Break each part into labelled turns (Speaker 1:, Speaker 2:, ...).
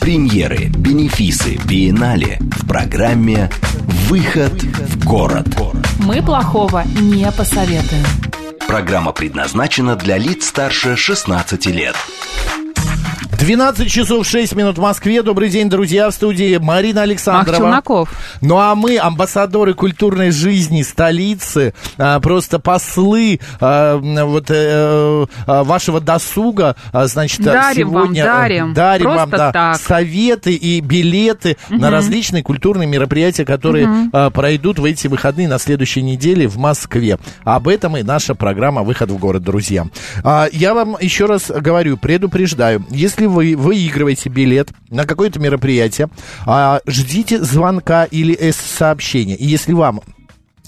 Speaker 1: Премьеры, бенефисы, биеннале в программе «Выход в город».
Speaker 2: Мы плохого не посоветуем.
Speaker 1: Программа предназначена для лиц старше 16 лет.
Speaker 3: 12 часов 6 минут в Москве. Добрый день, друзья, в студии Марина Александрова.
Speaker 2: Мах Челноков.
Speaker 3: Ну а мы, амбассадоры культурной жизни столицы, а, просто послы а, вот, э, а, вашего досуга, значит,
Speaker 2: Дарим
Speaker 3: сегодня
Speaker 2: вам, дарим.
Speaker 3: э, дарим
Speaker 2: Просто
Speaker 3: вам да,
Speaker 2: так.
Speaker 3: советы и билеты на различные культурные мероприятия, которые а, пройдут в эти выходные на следующей неделе в Москве. Об этом и наша программа «Выход в город», друзья. Я вам еще раз говорю, предупреждаю, если вы выигрываете билет на какое-то мероприятие, а, ждите звонка или сообщения. И если вам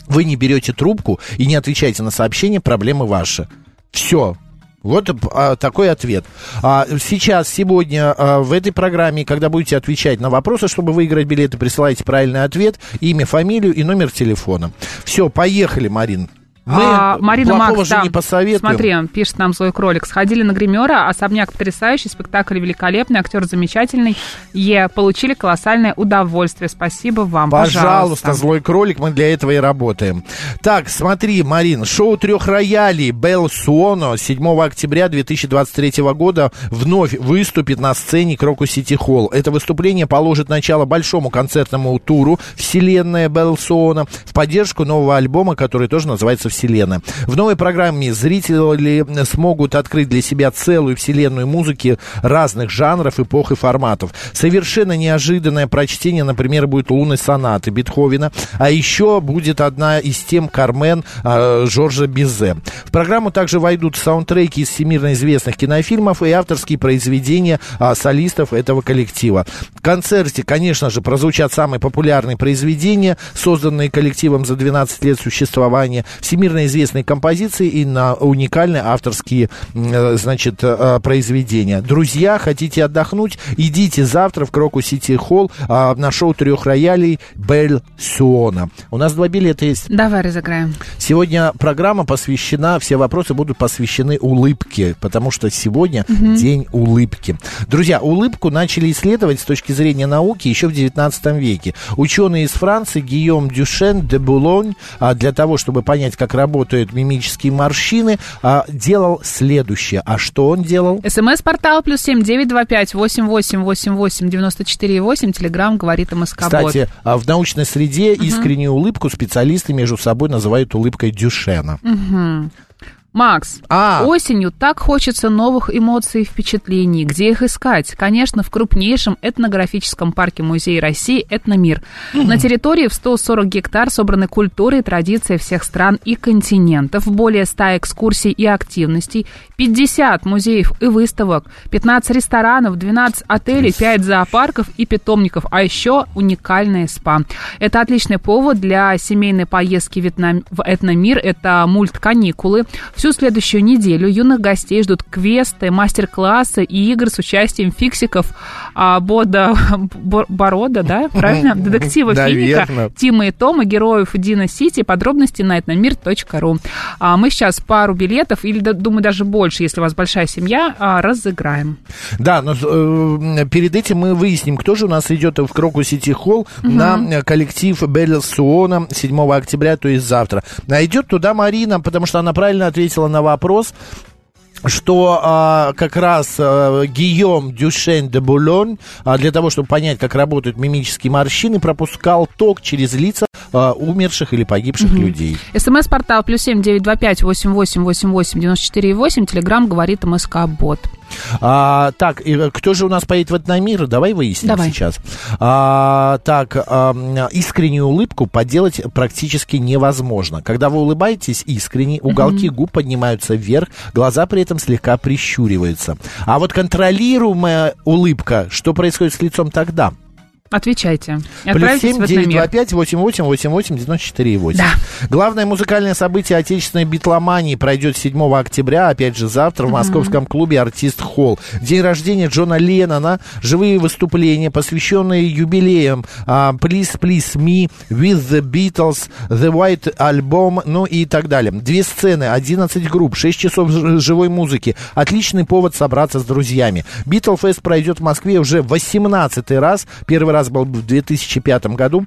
Speaker 3: вы не берете трубку и не отвечаете на сообщение, проблемы ваши. Все. Вот а, такой ответ. А, сейчас, сегодня, а, в этой программе, когда будете отвечать на вопросы, чтобы выиграть билеты, присылайте правильный ответ, имя, фамилию и номер телефона. Все, поехали, Марин. Мы
Speaker 2: А, Марина Макс,
Speaker 3: же
Speaker 2: да.
Speaker 3: не посоветуем.
Speaker 2: Смотри, пишет нам злой кролик. Сходили на гримера, особняк потрясающий, спектакль великолепный, актер замечательный. Е, получили колоссальное удовольствие. Спасибо вам,
Speaker 3: Пожалуйста,
Speaker 2: пожалуйста.
Speaker 3: злой кролик, мы для этого и работаем. Так, смотри, Марин, шоу трех роялей Белл Суоно 7 октября 2023 года вновь выступит на сцене Крокус Сити Холл. Это выступление положит начало большому концертному туру «Вселенная Белл Суоно» в поддержку нового альбома, который тоже называется «Вселенная». В новой программе зрители смогут открыть для себя целую вселенную музыки разных жанров, эпох и форматов. Совершенно неожиданное прочтение, например, будет «Лунной сонаты» Бетховена, а еще будет одна из тем «Кармен» э, Жоржа Бизе. В программу также войдут саундтреки из всемирно известных кинофильмов и авторские произведения а, солистов этого коллектива. В концерте, конечно же, прозвучат самые популярные произведения, созданные коллективом за 12 лет существования, всемирно известные композиции и на уникальные авторские, э, значит, э, произведения. Друзья, хотите отдохнуть? Идите завтра в Крокус Сити Холл а, на шоу трех роялей Бель Суона. У нас два билета есть.
Speaker 2: Давай разыграем.
Speaker 3: Сегодня программа посвящена, все вопросы будут посвящены улыбке, потому что сегодня день улыбки. Друзья, улыбку начали исследовать с точки зрения науки еще в 19 веке. Ученые из Франции Гийом Дюшен де Булонь а, для того, чтобы понять, как работают мимические морщины, а, делал следующее. А что он делал?
Speaker 2: СМС-портал плюс семь девять два пять восемь восемь восемь восемь девяносто четыре восемь. Телеграмм говорит МСК
Speaker 3: Кстати, а, в научной среде искреннюю улыбку специалисты между собой называют улыбкой Дюшена.
Speaker 2: Макс,
Speaker 3: А.
Speaker 2: осенью так хочется новых эмоций и впечатлений. Где их искать? Конечно, в крупнейшем этнографическом парке Музея России «Этномир». На территории в 140 гектар собраны культуры и традиции всех стран и континентов, более 100 экскурсий и активностей, 50 музеев и выставок, 15 ресторанов, 12 отелей, 5 зоопарков и питомников, а еще уникальное спа. Это отличный повод для семейной поездки в «Этномир». Это мульт-каникулы. Всю следующую неделю юных гостей ждут квесты, мастер-классы и игры с участием фиксиков а, Бода Бо- Борода, да, правильно? Детектива Финника, Тима и Тома, героев Дино Сити. Подробности на этномир.ру. А мы сейчас пару билетов, или, думаю, даже больше, если у вас большая семья, а, разыграем.
Speaker 3: Да, но э, перед этим мы выясним, кто же у нас идет в Крокус Сити Холл на э, коллектив Bel Suono 7 октября, то есть завтра. А идет туда Марина, потому что она правильно ответила на вопрос что а, как раз а, Гийом Дюшен де Булон а, для того, чтобы понять, как работают мимические морщины, пропускал ток через лица а, умерших или погибших людей.
Speaker 2: СМС-портал плюс семь девять два пять восемь восемь восемь восемь девяносто четыре восемь. Телеграмм говорит МСК Бот.
Speaker 3: А, так, э, кто же у нас поедет в Этномир? Давай выясним
Speaker 2: Давай.
Speaker 3: сейчас. А, так, ам, искреннюю улыбку поделать практически невозможно. Когда вы улыбаетесь искренне, уголки губ поднимаются вверх, глаза при этом слегка прищуриваются. А вот контролируемая улыбка, что происходит с лицом тогда?
Speaker 2: Отвечайте. И
Speaker 3: Плюс семь девять два пять восемь восемь восемь восемь девяносто четыре восемь.
Speaker 2: Да.
Speaker 3: Главное музыкальное событие отечественной битломании пройдет 7 октября, опять же завтра, в московском клубе «Артист Холл». День рождения Джона Леннона, живые выступления, посвященные юбилеям а, «Please, Please Me», «With the Beatles», «The White Album», ну и так далее. Две сцены, 11 групп, 6 часов живой музыки. Отличный повод собраться с друзьями. Битлфест пройдет в Москве уже 18 раз. Первый раз был в 2005 году.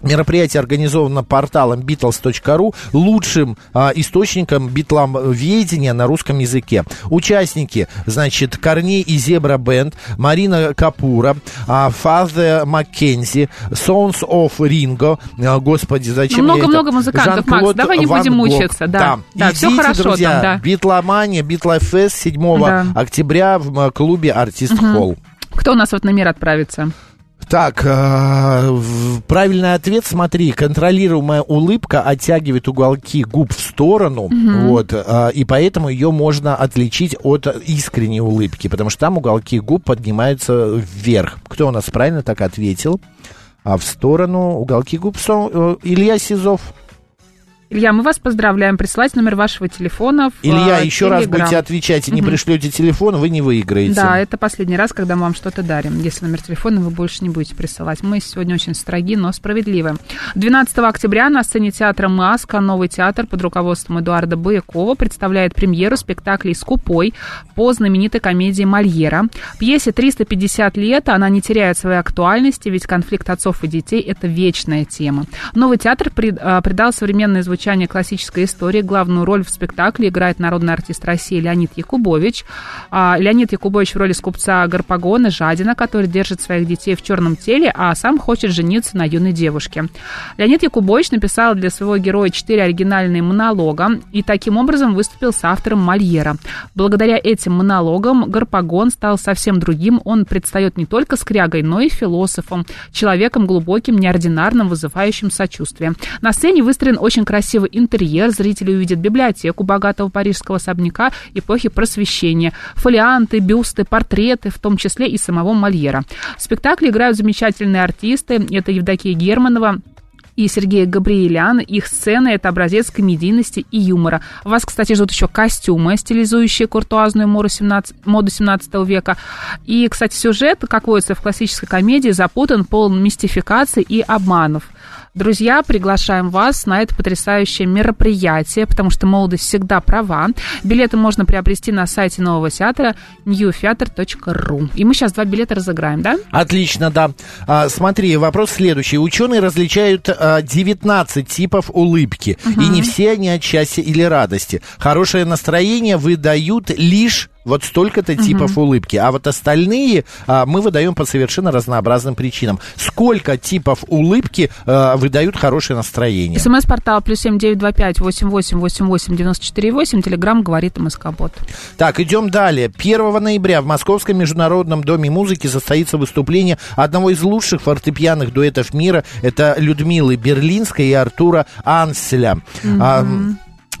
Speaker 3: Мероприятие организовано порталом Beatles.ru, лучшим а, источником битломведения на русском языке. Участники, значит, Корней и Зебра Бенд, Марина Капура, а, Фазе Маккензи, Sons of Ringo, а, господи, зачем
Speaker 2: Ну, много-много музыкантов, Макс, давай не
Speaker 3: Ван
Speaker 2: будем
Speaker 3: Гог.
Speaker 2: мучиться, да. Да, всё
Speaker 3: Идите,
Speaker 2: хорошо
Speaker 3: друзья,
Speaker 2: там, да.
Speaker 3: Битломания, Битлофест 7
Speaker 2: Да.
Speaker 3: октября в м, клубе Артист Холл.
Speaker 2: Кто у нас в этот мир отправится?
Speaker 3: Так, э, в- правильный ответ, смотри, контролируемая улыбка оттягивает уголки губ в сторону, вот, э, и поэтому ее можно отличить от искренней улыбки, потому что там уголки губ поднимаются вверх. Кто у нас правильно так ответил? А в сторону уголки губ со- э, Илья Сизов.
Speaker 2: Илья, мы вас поздравляем. Присылайте номер вашего телефона в
Speaker 3: Илья,
Speaker 2: э,
Speaker 3: еще раз
Speaker 2: Телеграм.
Speaker 3: будете отвечать и не пришлете телефон, вы не выиграете.
Speaker 2: Да, это последний раз, когда мы вам что-то дарим. Если номер телефона вы больше не будете присылать. Мы сегодня очень строги, но справедливы. 12 октября на сцене театра «Маска» новый театр под руководством Эдуарда Боякова представляет премьеру спектаклей «Скупой» по знаменитой комедии Мольера. Пьесе 350 лет, она не теряет своей актуальности, ведь конфликт отцов и детей – это вечная тема. Новый театр а, придал современное звучание классической истории. Главную роль в спектакле играет народный артист России Леонид Якубович. А, Леонид Якубович в роли скупца Гарпагона Жадина, который держит своих детей в черном теле, а сам хочет жениться на юной девушке. Леонид Якубович написал для своего героя четыре оригинальные монолога и таким образом выступил с автором Мольера. Благодаря этим монологам Гарпагон стал совсем другим. Он предстает не только скрягой, но и философом, человеком глубоким, неординарным, вызывающим сочувствие. На сцене выстроен очень красивый интерьер. Зрители увидят библиотеку богатого парижского особняка эпохи просвещения, фолианты, бюсты, портреты, в том числе и самого Мольера. В спектакле играют замечательные артисты. Это Евдокия Германова, и Сергея Габриэлян. Их сцены – это образец комедийности и юмора. Вас, кстати, ждут еще костюмы, стилизующие куртуазную моду 17, моду 17 века. И, кстати, сюжет, как водится в классической комедии, запутан, полон мистификаций и обманов. Друзья, приглашаем вас на это потрясающее мероприятие, потому что молодость всегда права. Билеты можно приобрести на сайте нового театра newtheater.ru. И мы сейчас два билета разыграем, да?
Speaker 3: Отлично, да. А, смотри, вопрос следующий. Ученые различают а, 19 типов улыбки. И не все они от счастья или радости. Хорошее настроение выдают лишь вот столько-то типов улыбки. А вот остальные а, мы выдаем по совершенно разнообразным причинам. Сколько типов улыбки а, выдают хорошее настроение?
Speaker 2: СМС-портал плюс семь девять два пять восемь восемь восемь восемь девяносто четыре восемь. Телеграмм говорит МСК-бот.
Speaker 3: Так, идем далее. 1 ноября в Московском международном доме музыки состоится выступление одного из лучших фортепианных дуэтов мира. Это Людмилы Берлинской и Артура Анселя. А,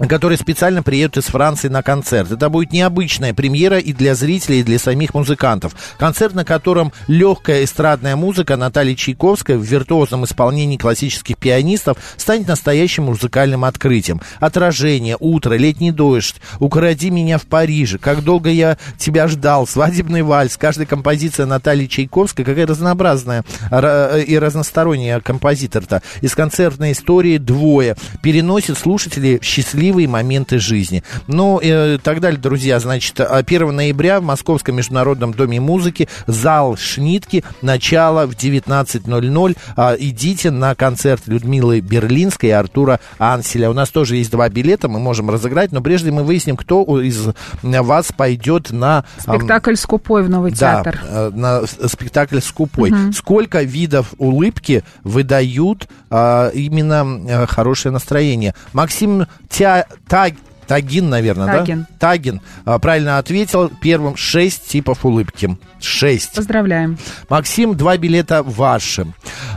Speaker 3: который специально приедут из Франции на концерт. Это будет необычная премьера и для зрителей, и для самих музыкантов. Концерт, на котором легкая эстрадная музыка Натальи Чайковской в виртуозном исполнении классических пианистов станет настоящим музыкальным открытием. Отражение, утро, летний дождь, укради меня в Париже, как долго я тебя ждал, свадебный вальс, каждая композиция Натальи Чайковской, какая разнообразная ра- и разносторонняя композитор-то. Из концертной истории двое переносит слушателей в счастливые моменты жизни. Ну, и так далее, друзья. Значит, а 1 ноября в Московском международном доме музыки зал Шнитки, начало в 19.00. А, идите на концерт Людмилы Берлинской и Артура Анселя. У нас тоже есть два билета, мы можем разыграть, но прежде мы выясним, кто из вас пойдет на...
Speaker 2: Спектакль «Скупой» в Новый
Speaker 3: да,
Speaker 2: театр.
Speaker 3: э, на с- спектакль «Скупой». Сколько видов улыбки выдают а, именно э, хорошее настроение? Максим Тя... Ty Тагин, наверное,
Speaker 2: Тагин.
Speaker 3: да? Тагин. А, правильно ответил. Первым шесть типов улыбки. Шесть.
Speaker 2: Поздравляем.
Speaker 3: Максим, два билета ваши.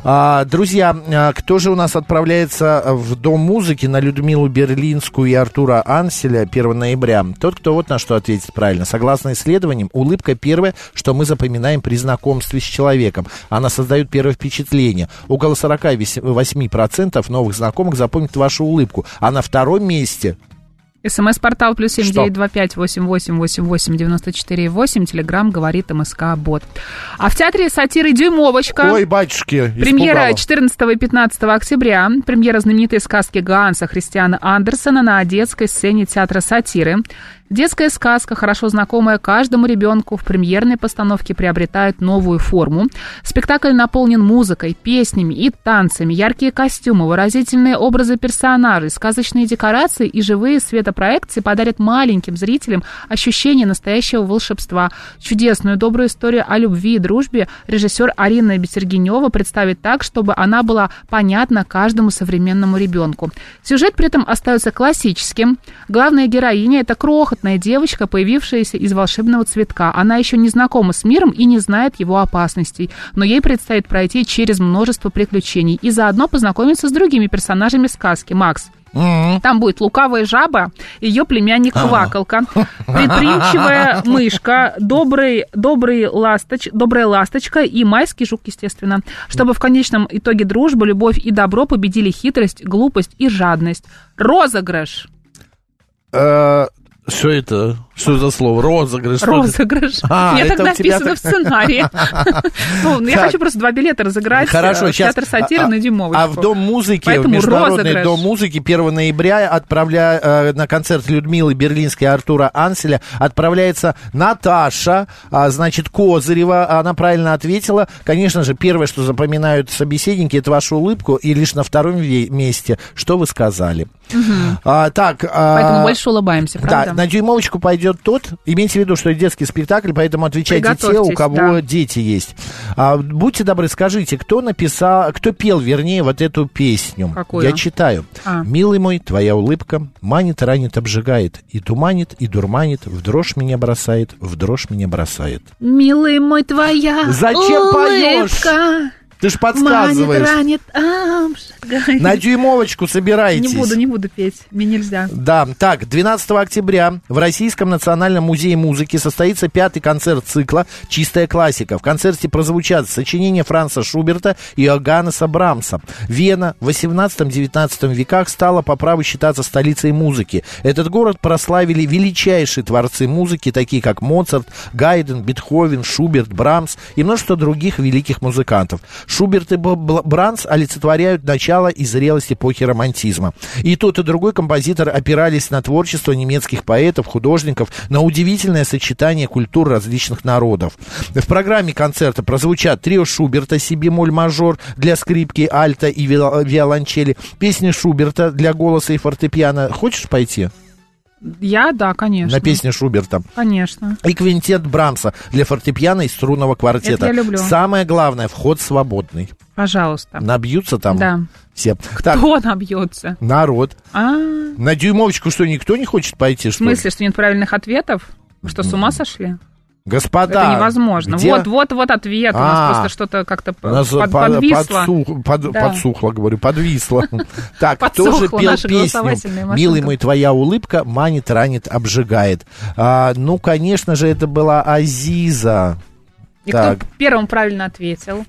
Speaker 3: А, друзья, а, кто же у нас отправляется в Дом музыки на Людмилу Берлинскую и Артура Анселя 1 ноября? Тот, кто вот на что ответит правильно. Согласно исследованиям, улыбка первое, что мы запоминаем при знакомстве с человеком. Она создает первое впечатление. Около 48% новых знакомых запомнят вашу улыбку. А на втором месте
Speaker 2: СМС-портал плюс семь девять два пять восемь восемь восемь восемь девяносто четыре восемь. Телеграмм говорит МСК Бот. А в театре сатиры «Дюймовочка».
Speaker 3: Ой, батюшки,
Speaker 2: Премьера
Speaker 3: испугала.
Speaker 2: 14 и 15 октября. Премьера знаменитой сказки Ганса Христиана Андерсона на детской сцене театра сатиры. Детская сказка, хорошо знакомая каждому ребенку, в премьерной постановке приобретает новую форму. Спектакль наполнен музыкой, песнями и танцами, яркие костюмы, выразительные образы персонажей, сказочные декорации и живые светопроекции подарят маленьким зрителям ощущение настоящего волшебства. Чудесную добрую историю о любви и дружбе режиссер Арина Бесергенева представит так, чтобы она была понятна каждому современному ребенку. Сюжет при этом остается классическим. Главная героиня – это крохотная девочка, появившаяся из волшебного цветка. Она еще не знакома с миром и не знает его опасностей, но ей предстоит пройти через множество приключений и заодно познакомиться с другими персонажами сказки. Макс, там будет лукавая жаба, ее племянник Квакалка, предприимчивая мышка, добрый, добрый ласточ, добрая ласточка и майский жук, естественно. Чтобы в конечном итоге дружба, любовь и добро победили хитрость, глупость и жадность. Розыгрыш.
Speaker 3: Что это? Что за слово? Розыгрыш.
Speaker 2: Розыгрыш.
Speaker 3: А, это
Speaker 2: так написано в сценарии. Ну, Я хочу просто два билета разыграть
Speaker 3: Хорошо,
Speaker 2: э,
Speaker 3: сейчас.
Speaker 2: театр сатиры
Speaker 3: а,
Speaker 2: на Дюймовочку.
Speaker 3: А в Дом музыки, в Международный. Дом музыки 1 ноября отправля, э, на концерт Людмилы Берлинской и Артура Анселя отправляется Наташа, а, значит, Козырева. Она правильно ответила. Конечно же, первое, что запоминают собеседники, это вашу улыбку. И лишь на втором месте, что вы сказали. А, так. а,
Speaker 2: Поэтому больше улыбаемся,
Speaker 3: Да,
Speaker 2: правда?
Speaker 3: На дюймовочку пойдет тот. Имейте в виду, что это детский спектакль, поэтому отвечайте те, у кого
Speaker 2: да.
Speaker 3: дети есть. А, будьте добры, скажите, кто написал, кто пел, вернее, вот эту песню?
Speaker 2: Какую?
Speaker 3: Я читаю.
Speaker 2: А.
Speaker 3: Милый мой, твоя улыбка манит, ранит, обжигает, и туманит, и дурманит, в дрожь меня бросает, в дрожь меня бросает.
Speaker 2: Милый мой, твоя
Speaker 3: Зачем поешь? Ты ж
Speaker 2: Манит,
Speaker 3: подсказываешь.
Speaker 2: ранит, обжигает.
Speaker 3: На дюймовочку собирайтесь.
Speaker 2: Не буду, не буду петь, мне нельзя.
Speaker 3: Да, так, 12 октября в Российском национальном музее музыки состоится пятый концерт цикла «Чистая классика». В концерте прозвучат сочинения Франца Шуберта и Иоганнеса Брамса. Вена в 18-19 веках стала по праву считаться столицей музыки. Этот город прославили величайшие творцы музыки, такие как Моцарт, Гайден, Бетховен, Шуберт, Брамс и множество других великих музыкантов. Шуберт и Б- Бл- Брамс олицетворяют начало и зрелость эпохи романтизма. И тот, и другой композитор опирались на творчество немецких поэтов, художников, на удивительное сочетание культур различных народов. В программе концерта прозвучат трио Шуберта «Си бемоль мажор» для скрипки, альта и виол- виолончели, песни Шуберта для голоса и фортепиано. Хочешь пойти
Speaker 2: Я, да, конечно.
Speaker 3: на песни Шуберта?
Speaker 2: Конечно.
Speaker 3: И квинтет Брамса для фортепиано и струнного квартета.
Speaker 2: Это я люблю.
Speaker 3: Самое главное, вход свободный.
Speaker 2: Пожалуйста.
Speaker 3: Набьются там
Speaker 2: Да.
Speaker 3: все. Так,
Speaker 2: Кто набьется?
Speaker 3: народ.
Speaker 2: А,
Speaker 3: На дюймовочку что, никто не хочет пойти,
Speaker 2: в
Speaker 3: что ли?
Speaker 2: смысле, что нет правильных ответов? Что, с ума сошли?
Speaker 3: Господа.
Speaker 2: Это невозможно.
Speaker 3: где-
Speaker 2: Вот, вот, вот ответ. У
Speaker 3: А.
Speaker 2: нас просто что-то как-то
Speaker 3: У
Speaker 2: под-
Speaker 3: по-
Speaker 2: подвисло.
Speaker 3: подсух- под-
Speaker 2: Да.
Speaker 3: Подсухло, говорю, подвисло. Так, кто же пел песню. «Милый мой, твоя улыбка манит, ранит, обжигает»? А, Ну, конечно же, это была Азиза.
Speaker 2: И
Speaker 3: Так.
Speaker 2: кто первым правильно ответил?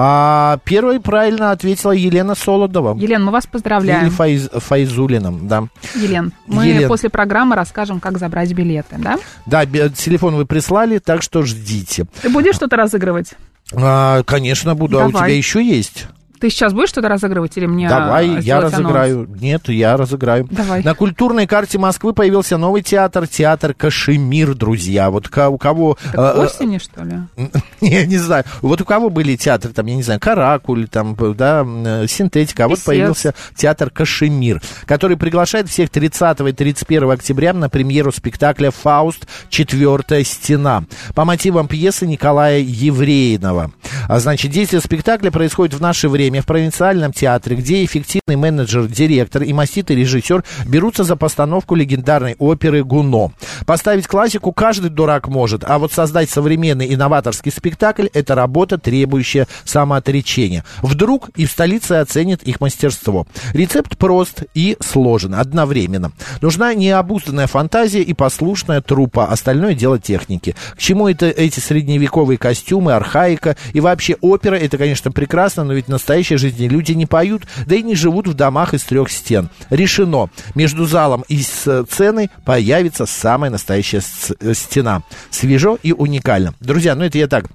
Speaker 3: А первой правильно ответила Елена Солодова.
Speaker 2: Елена, мы вас
Speaker 3: Или
Speaker 2: поздравляем.
Speaker 3: Файз, Файзулина, да.
Speaker 2: Елен, мы
Speaker 3: Елен.
Speaker 2: после программы расскажем, как забрать билеты, да?
Speaker 3: Да, телефон вы прислали, так что ждите.
Speaker 2: Ты будешь что-то разыгрывать?
Speaker 3: А, конечно, буду. А у
Speaker 2: Давай.
Speaker 3: тебя еще есть?
Speaker 2: Ты сейчас будешь что-то разыгрывать или мне
Speaker 3: Давай, я
Speaker 2: сделать анонс?
Speaker 3: разыграю. Нет, я разыграю.
Speaker 2: Давай.
Speaker 3: На культурной карте Москвы появился новый театр, театр Кашемир, друзья. Вот у кого...
Speaker 2: Так
Speaker 3: э, э,
Speaker 2: осени, что ли?
Speaker 3: Я не знаю. Вот у кого были театры, там, я не знаю, Каракуль, там, да, э, синтетика. А вот появился театр Кашемир, который приглашает всех 30 и 31 октября на премьеру спектакля «Фауст. Четвертая стена» по мотивам пьесы Николая Евреинова. А, значит, действие спектакля происходит в наше время время в провинциальном театре, где эффективный менеджер, директор и маститый режиссер берутся за постановку легендарной оперы «Гуно». Поставить классику каждый дурак может, а вот создать современный инноваторский спектакль – это работа, требующая самоотречения. Вдруг и в столице оценят их мастерство. Рецепт прост и сложен одновременно. Нужна необузданная фантазия и послушная трупа, остальное дело техники. К чему это эти средневековые костюмы, архаика и вообще опера, это, конечно, прекрасно, но ведь в настоящей жизни люди не поют, да и не живут в домах из трех стен. Решено. Между залом и сценой появится самая настоящая стена. Свежо и уникально. Друзья, ну это я так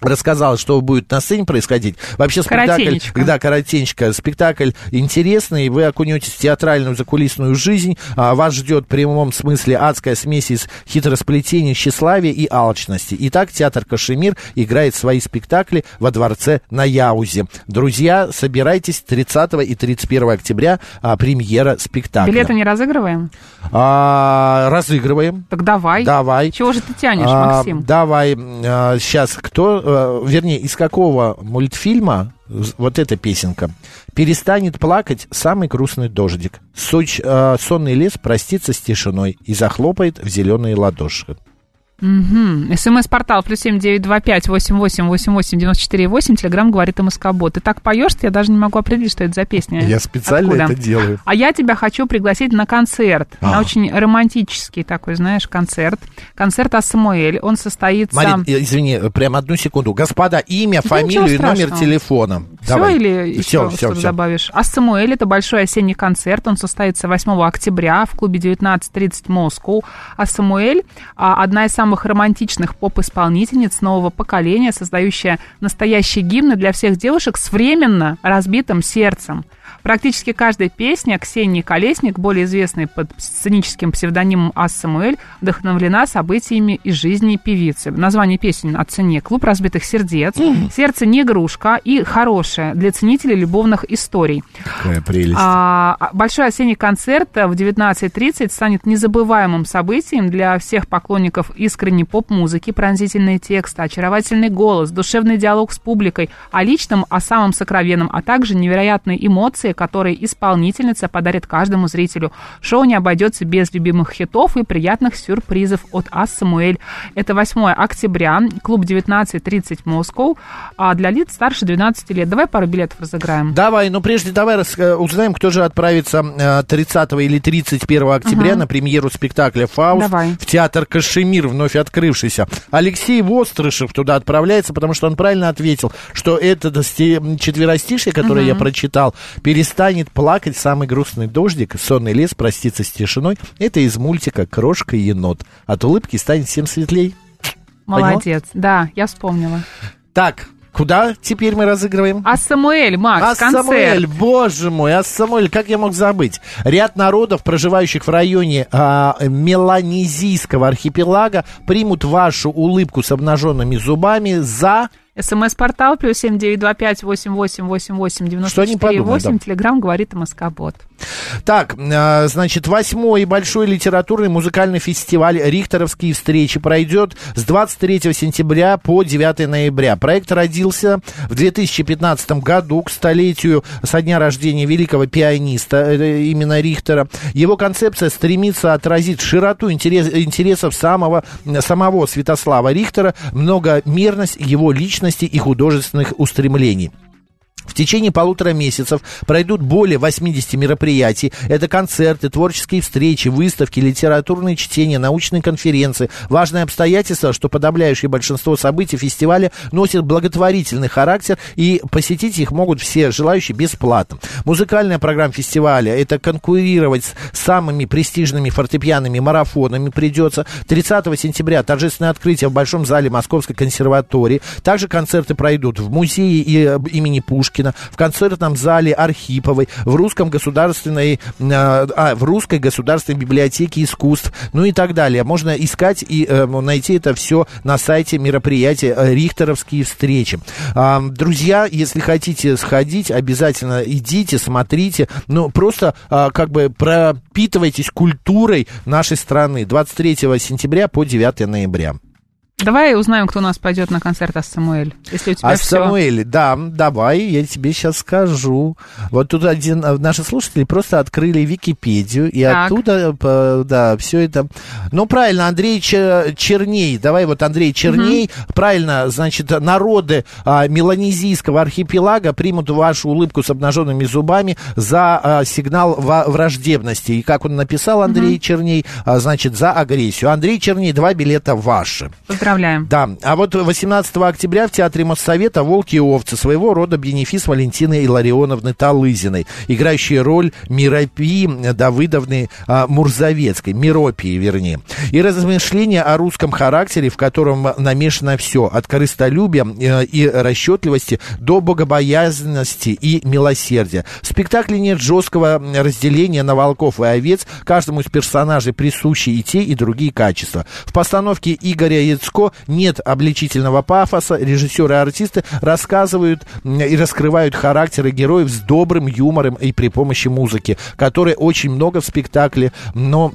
Speaker 3: рассказал, что будет на сцене происходить. Вообще спектакль, да, коротенечко, спектакль интересный, вы окунетесь в театральную закулисную жизнь, а, вас ждет в прямом смысле адская смесь из хитросплетения, тщеславия и алчности. Итак, театр Кашемир играет свои спектакли во дворце на Яузе. Друзья, собирайтесь 30 и 31 октября, а, премьера спектакля.
Speaker 2: Билеты не разыгрываем?
Speaker 3: А, разыгрываем.
Speaker 2: Так давай.
Speaker 3: Давай.
Speaker 2: Чего же ты тянешь, а, Максим?
Speaker 3: Давай. А, сейчас, кто Э, вернее, из какого мультфильма вот эта песенка. «Перестанет плакать самый грустный дождик. Соч, э, сонный лес простится с тишиной и захлопает в зеленые ладоши».
Speaker 2: Угу. СМС-портал плюс семь девять два пять восемь восемь восемь восемь девяносто четыре восемь. Телеграмм говорит МСК-бот. Ты так поешь, что я даже не могу определить, что это за песня.
Speaker 3: Я специально Откуда? это делаю.
Speaker 2: А я тебя хочу пригласить на концерт. А. На очень романтический такой, знаешь, концерт. Концерт Асамуэль. Он состоится...
Speaker 3: Марин, извини, прям одну секунду. Господа, имя, да фамилию и номер телефона.
Speaker 2: Все Давай. или все, еще все, все. добавишь? Асамуэль это большой осенний концерт. Он состоится 8 октября в клубе 19.30 Москву. Асамуэль одна из самых самых романтичных поп-исполнительниц нового поколения, создающая настоящие гимны для всех девушек с временно разбитым сердцем – Практически каждая песня Ксении Колесник, более известной под сценическим псевдонимом Ас Самуэль, вдохновлена событиями из жизни певицы. Название песен о цене «Клуб разбитых сердец», «Сердце не игрушка» и «Хорошее» для ценителей любовных историй.
Speaker 3: Какая прелесть.
Speaker 2: А, а большой осенний концерт в 19.30 станет незабываемым событием для всех поклонников искренней поп-музыки, пронзительные тексты, очаровательный голос, душевный диалог с публикой, о личном, о самом сокровенном, а также невероятные эмоции, эмоции, которые исполнительница подарит каждому зрителю. Шоу не обойдется без любимых хитов и приятных сюрпризов от Ас Самуэль. Это 8 октября, клуб 19.30 Москва, а для лиц старше 12 лет. Давай пару билетов разыграем.
Speaker 3: Давай, но прежде давай рас... Э, узнаем, кто же отправится 30 э, или 31 октября угу. на премьеру спектакля «Фауст» давай. в театр Кашемир, вновь открывшийся. Алексей Вострышев туда отправляется, потому что он правильно ответил, что это четверостишье, которое угу. я прочитал, перестанет плакать самый грустный дождик, сонный лес простится с тишиной. Это из мультика «Крошка и енот». От улыбки станет всем светлей.
Speaker 2: Молодец, Поняла? да, я вспомнила.
Speaker 3: Так, Куда теперь мы разыгрываем?
Speaker 2: А Самуэль, Макс,
Speaker 3: а Самуэль, боже мой, а Самуэль, как я мог забыть? Ряд народов, проживающих в районе а, Меланезийского архипелага, примут вашу улыбку с обнаженными зубами за
Speaker 2: СМС-портал плюс семь девять два пять восемь восемь восемь восемь девяносто четыре восемь. Телеграмм говорит МСК-бот.
Speaker 3: Так, а, значит, восьмой большой литературный музыкальный фестиваль «Рихтеровские встречи» пройдет с 23 сентября по 9 ноября. Проект родился в 2015 году к столетию со дня рождения великого пианиста э, именно Рихтера. Его концепция стремится отразить широту интерес, интересов самого, самого Святослава Рихтера, многомерность его личности личности и художественных устремлений. В течение полутора месяцев пройдут более 80 мероприятий. Это концерты, творческие встречи, выставки, литературные чтения, научные конференции. Важное обстоятельство, что подавляющее большинство событий фестиваля носит благотворительный характер, и посетить их могут все желающие бесплатно. Музыкальная программа фестиваля – это конкурировать с самыми престижными фортепианными марафонами придется. 30 сентября торжественное открытие в Большом зале Московской консерватории. Также концерты пройдут в музее э, имени Пушкина Пушкина, в концертном зале Архиповой, в русском государственной, а, а, в русской государственной библиотеке искусств, ну и так далее. Можно искать и э, найти это все на сайте мероприятия э, Рихтеровские встречи. А, друзья, если хотите сходить, обязательно идите, смотрите, ну просто а, как бы пропитывайтесь культурой нашей страны 23 сентября по 9 ноября.
Speaker 2: Давай узнаем, кто у нас пойдет на концерт Ас-Самуэль, если у тебя
Speaker 3: А
Speaker 2: все.
Speaker 3: Да, давай, я тебе сейчас скажу. Вот тут один, а, наши слушатели просто открыли Википедию, и
Speaker 2: Так.
Speaker 3: оттуда, по- да, все это... Ну, правильно, Андрей Чер- Черней, давай вот Андрей Черней, правильно, значит, народы а, меланезийского архипелага примут вашу улыбку с обнаженными зубами за а, сигнал враждебности. И как он написал, Андрей Черней, а, значит, за агрессию. Андрей Черней, два билета ваши.
Speaker 2: Поздравляем.
Speaker 3: Да, а вот 18 октября в Театре Моссовета «Волки и овцы» своего рода бенефис Валентины Илларионовны Талызиной, играющей роль Миропии Давыдовны а, Мурзовецкой, Миропии, вернее. И размышления о русском характере, в котором намешано все, от корыстолюбия э, и расчетливости до богобоязненности и милосердия. В спектакле нет жесткого разделения на волков и овец, каждому из персонажей присущи и те, и другие качества. В постановке Игоря Яцко нет обличительного пафоса, режиссеры и артисты рассказывают и раскрывают характеры героев с добрым юмором и при помощи музыки, которой очень много в спектакле, но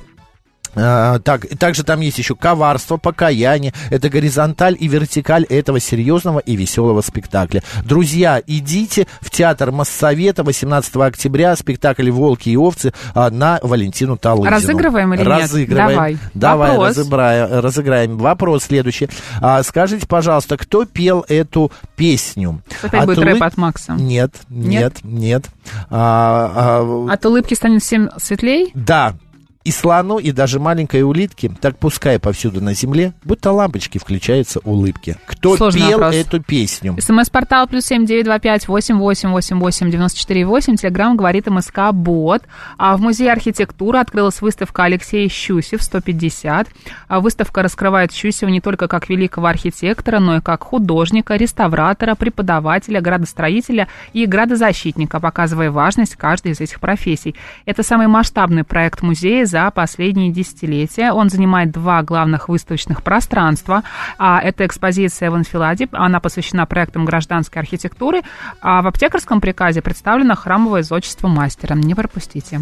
Speaker 3: а, так, также там есть еще коварство, покаяние. Это горизонталь и вертикаль этого серьезного и веселого спектакля. Друзья, идите в театр Моссовета 18 октября. Спектакль «Волки и овцы» а, на Валентину Талызину.
Speaker 2: Разыгрываем или нет?
Speaker 3: Разыгрываем.
Speaker 2: Давай.
Speaker 3: Давай, разыграем, разыграем. Вопрос следующий. А, скажите, пожалуйста, кто пел эту песню?
Speaker 2: Опять будет
Speaker 3: улыб-
Speaker 2: рэп от Макса.
Speaker 3: Нет, нет, нет. А, а,
Speaker 2: От улыбки станет всем светлей?
Speaker 3: да, и слону, и даже маленькой улитке, так пускай повсюду на земле, будто лампочки включаются улыбки. Кто
Speaker 2: Сложный
Speaker 3: пел
Speaker 2: вопрос.
Speaker 3: эту песню?
Speaker 2: СМС-портал плюс семь девять два пять восемь восемь восемь восемь девяносто четыре восемь. Телеграмм говорит МСК Бот. А в Музее архитектуры открылась выставка Алексея Щусев 150. А выставка раскрывает Щусева не только как великого архитектора, но и как художника, реставратора, преподавателя, градостроителя и градозащитника, показывая важность каждой из этих профессий. Это самый масштабный проект музея за последние десятилетия. Он занимает два главных выставочных пространства. А, это экспозиция в Анфиладе. Она посвящена проектам гражданской архитектуры. А в аптекарском приказе представлено храмовое зодчество мастера. Не пропустите.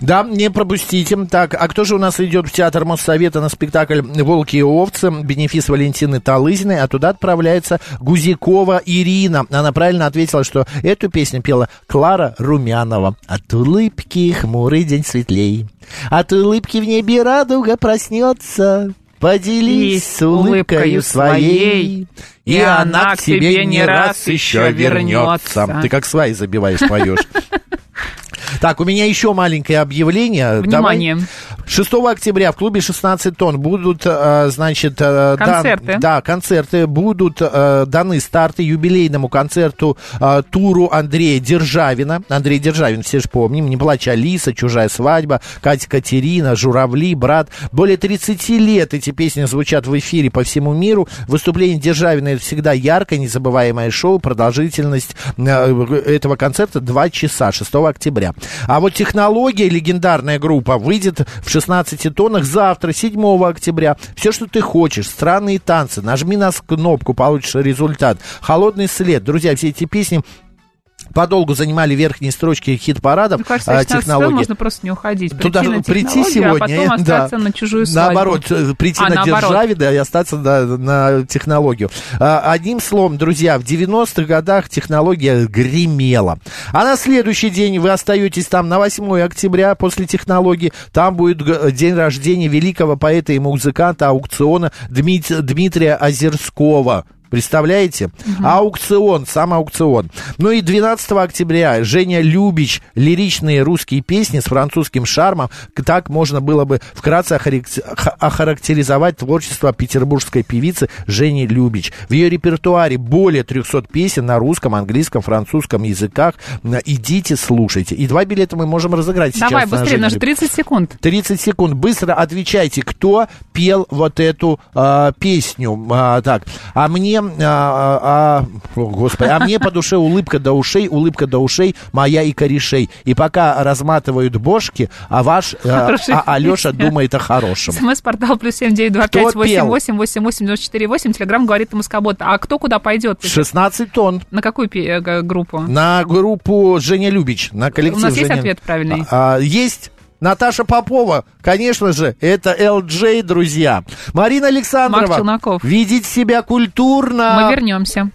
Speaker 3: Да, не пропустите. Так, а кто же у нас идет в театр Моссовета на спектакль «Волки и овцы», бенефис Валентины Талызиной, а туда отправляется Гузикова Ирина. Она правильно ответила, что эту песню пела Клара Румянова. От улыбки хмурый день светлей, от улыбки в небе радуга проснется. Поделись с улыбкою своей, и она к тебе не раз еще вернется. Ты как сваи забиваешь, поешь. Так, у меня еще маленькое объявление.
Speaker 2: Внимание.
Speaker 3: Давай. 6 октября в клубе 16 тонн будут, э, значит... э, дан-
Speaker 2: Концерты.
Speaker 3: да, концерты. Будут э, даны старты юбилейному концерту туру Андрея Державина. Андрей Державин, все же помним. «Не плачь, Алиса», «Чужая свадьба», «Катя Катерина», «Журавли», «Брат». Более 30 лет эти песни звучат в эфире по всему миру. Выступление Державина это всегда яркое, незабываемое шоу. Продолжительность этого концерта 2 часа 6 октября. А вот технология, легендарная группа, выйдет в 16 тоннах завтра, 7 октября. Все, что ты хочешь, странные танцы, нажми на кнопку, получишь результат. Холодный след. Друзья, все эти песни подолгу занимали верхние строчки хит-парадов.
Speaker 2: Мне кажется,
Speaker 3: а,
Speaker 2: в 16
Speaker 3: технологии.
Speaker 2: можно просто не уходить. Прийти
Speaker 3: Туда
Speaker 2: на
Speaker 3: прийти сегодня,
Speaker 2: а потом
Speaker 3: да.
Speaker 2: остаться на чужую свадьбу.
Speaker 3: Наоборот, э, прийти
Speaker 2: А,
Speaker 3: на
Speaker 2: наоборот.
Speaker 3: Державина и остаться на, на технологию. А, Одним словом, друзья, в 90-х годах технология гремела. А на следующий день вы остаетесь там на 8 октября после технологии. Там будет день рождения великого поэта и музыканта аукциона Дмит- Дмитрия Озерского. Представляете? Аукцион, сам аукцион. Ну и 12 октября Женя Любич, лиричные русские песни с французским шармом. Так можно было бы вкратце охарактеризовать творчество петербургской певицы Жени Любич. В ее репертуаре более 300 песен на русском, английском, французском языках. Идите, слушайте. И два билета мы можем разыграть сейчас.
Speaker 2: Давай,
Speaker 3: на
Speaker 2: быстрее,
Speaker 3: Любич.
Speaker 2: 30 секунд.
Speaker 3: 30 секунд. Быстро отвечайте, кто пел вот эту а, песню. А, так, а мне, а, а, о, господи, а мне по душе улыбка до ушей, улыбка до ушей моя и корешей. И пока разматывают бошки, а ваш, а, а Алеша думает о хорошем.
Speaker 2: СМС-портал плюс семь девять два пять восемь восемь восемь восемь девяносто четыре восемь. Телеграмм говорит Москобот. А кто куда пойдет?
Speaker 3: 16 тонн.
Speaker 2: На какую э, группу?
Speaker 3: На группу Женя Любич, на коллектив
Speaker 2: У нас есть
Speaker 3: Женя-
Speaker 2: ответ правильный?
Speaker 3: А, есть. Наташа Попова, конечно же, это LJ, друзья. Марина Александрова,
Speaker 2: Челноков.
Speaker 3: видеть себя культурно.
Speaker 2: Мы вернемся.